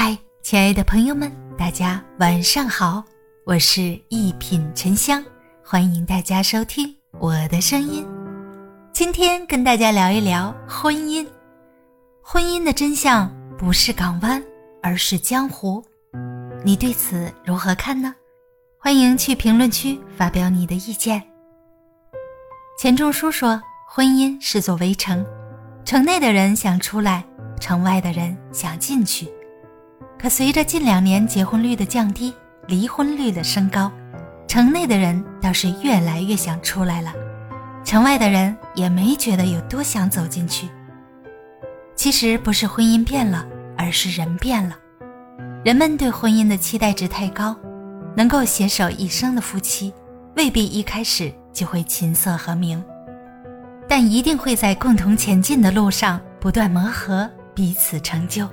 嗨，亲爱的朋友们，大家晚上好，我是一品沉香，欢迎大家收听我的声音。今天跟大家聊一聊婚姻。婚姻的真相不是港湾，而是江湖。你对此如何看呢？欢迎去评论区发表你的意见。钱钟书说：“婚姻是座围城，城内的人想出来，城外的人想进去。可随着近两年结婚率的降低，离婚率的升高，城内的人倒是越来越想出来了，城外的人也没觉得有多想走进去。”其实不是婚姻变了，而是人变了。人们对婚姻的期待值太高，能够携手一生的夫妻，未必一开始就会琴瑟和鸣，但一定会在共同前进的路上不断磨合，彼此成就。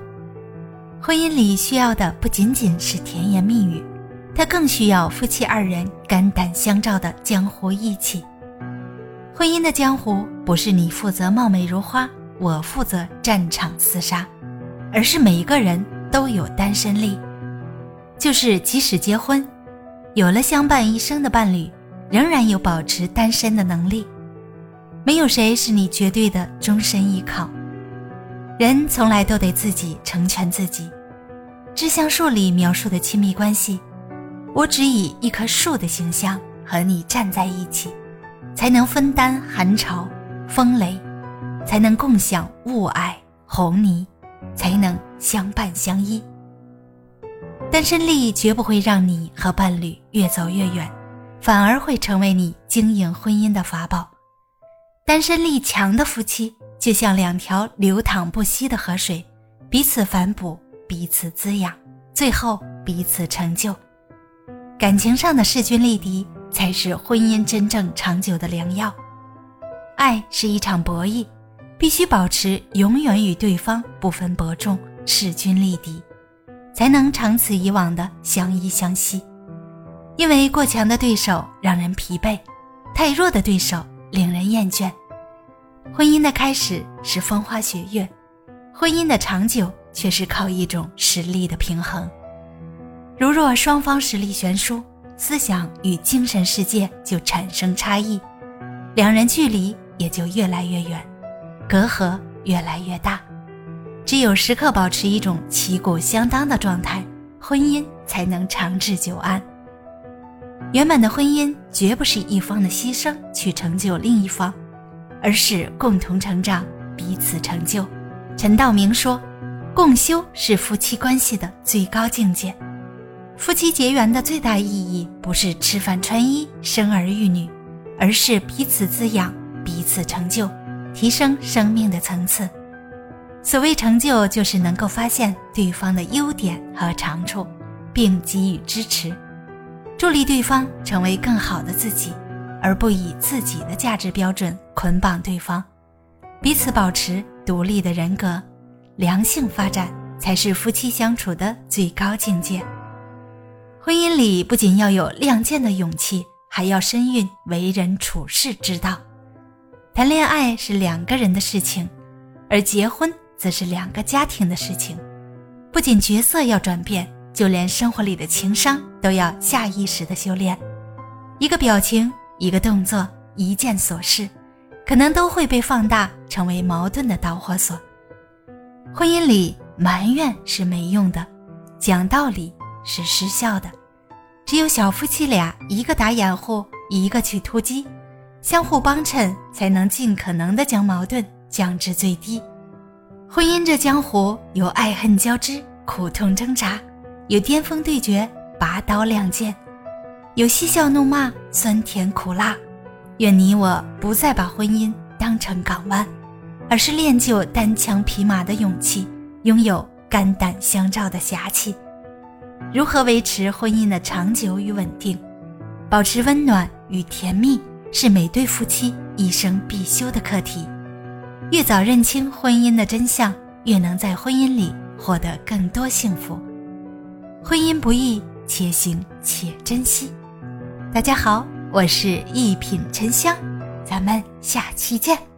婚姻里需要的不仅仅是甜言蜜语，它更需要夫妻二人肝胆相照的江湖义气。婚姻的江湖不是你负责貌美如花。我负责战场厮杀，而是每一个人都有单身力，就是即使结婚，有了相伴一生的伴侣，仍然有保持单身的能力。没有谁是你绝对的终身依靠，人从来都得自己成全自己。致橡树里描述的亲密关系，我只以一棵树的形象和你站在一起，才能分担寒潮、风雷。才能共享雾霭红泥，才能相伴相依。单身力绝不会让你和伴侣越走越远，反而会成为你经营婚姻的法宝。单身力强的夫妻，就像两条流淌不息的河水，彼此反哺，彼此滋养，最后彼此成就。感情上的势均力敌，才是婚姻真正长久的良药。爱是一场博弈。必须保持永远与对方不分伯仲、势均力敌，才能长此以往的相依相惜。因为过强的对手让人疲惫，太弱的对手令人厌倦。婚姻的开始是风花雪月，婚姻的长久却是靠一种实力的平衡。如若双方实力悬殊，思想与精神世界就产生差异，两人距离也就越来越远。隔阂越来越大，只有时刻保持一种旗鼓相当的状态，婚姻才能长治久安。圆满的婚姻绝不是一方的牺牲去成就另一方，而是共同成长，彼此成就。陈道明说：“共修是夫妻关系的最高境界。夫妻结缘的最大意义，不是吃饭穿衣、生儿育女，而是彼此滋养，彼此成就。”提升生命的层次。所谓成就，就是能够发现对方的优点和长处，并给予支持，助力对方成为更好的自己，而不以自己的价值标准捆绑对方。彼此保持独立的人格，良性发展才是夫妻相处的最高境界。婚姻里不仅要有亮剑的勇气，还要身孕为人处事之道。谈恋爱是两个人的事情，而结婚则是两个家庭的事情。不仅角色要转变，就连生活里的情商都要下意识的修炼。一个表情，一个动作，一件琐事，可能都会被放大，成为矛盾的导火索。婚姻里埋怨是没用的，讲道理是失效的。只有小夫妻俩，一个打掩护，一个去突击。相互帮衬，才能尽可能的将矛盾降至最低。婚姻这江湖，有爱恨交织、苦痛挣扎，有巅峰对决、拔刀亮剑，有嬉笑怒骂、酸甜苦辣。愿你我不再把婚姻当成港湾，而是练就单枪匹马的勇气，拥有肝胆相照的侠气。如何维持婚姻的长久与稳定，保持温暖与甜蜜？是每对夫妻一生必修的课题。越早认清婚姻的真相，越能在婚姻里获得更多幸福。婚姻不易，且行且珍惜。大家好，我是一品沉香，咱们下期见。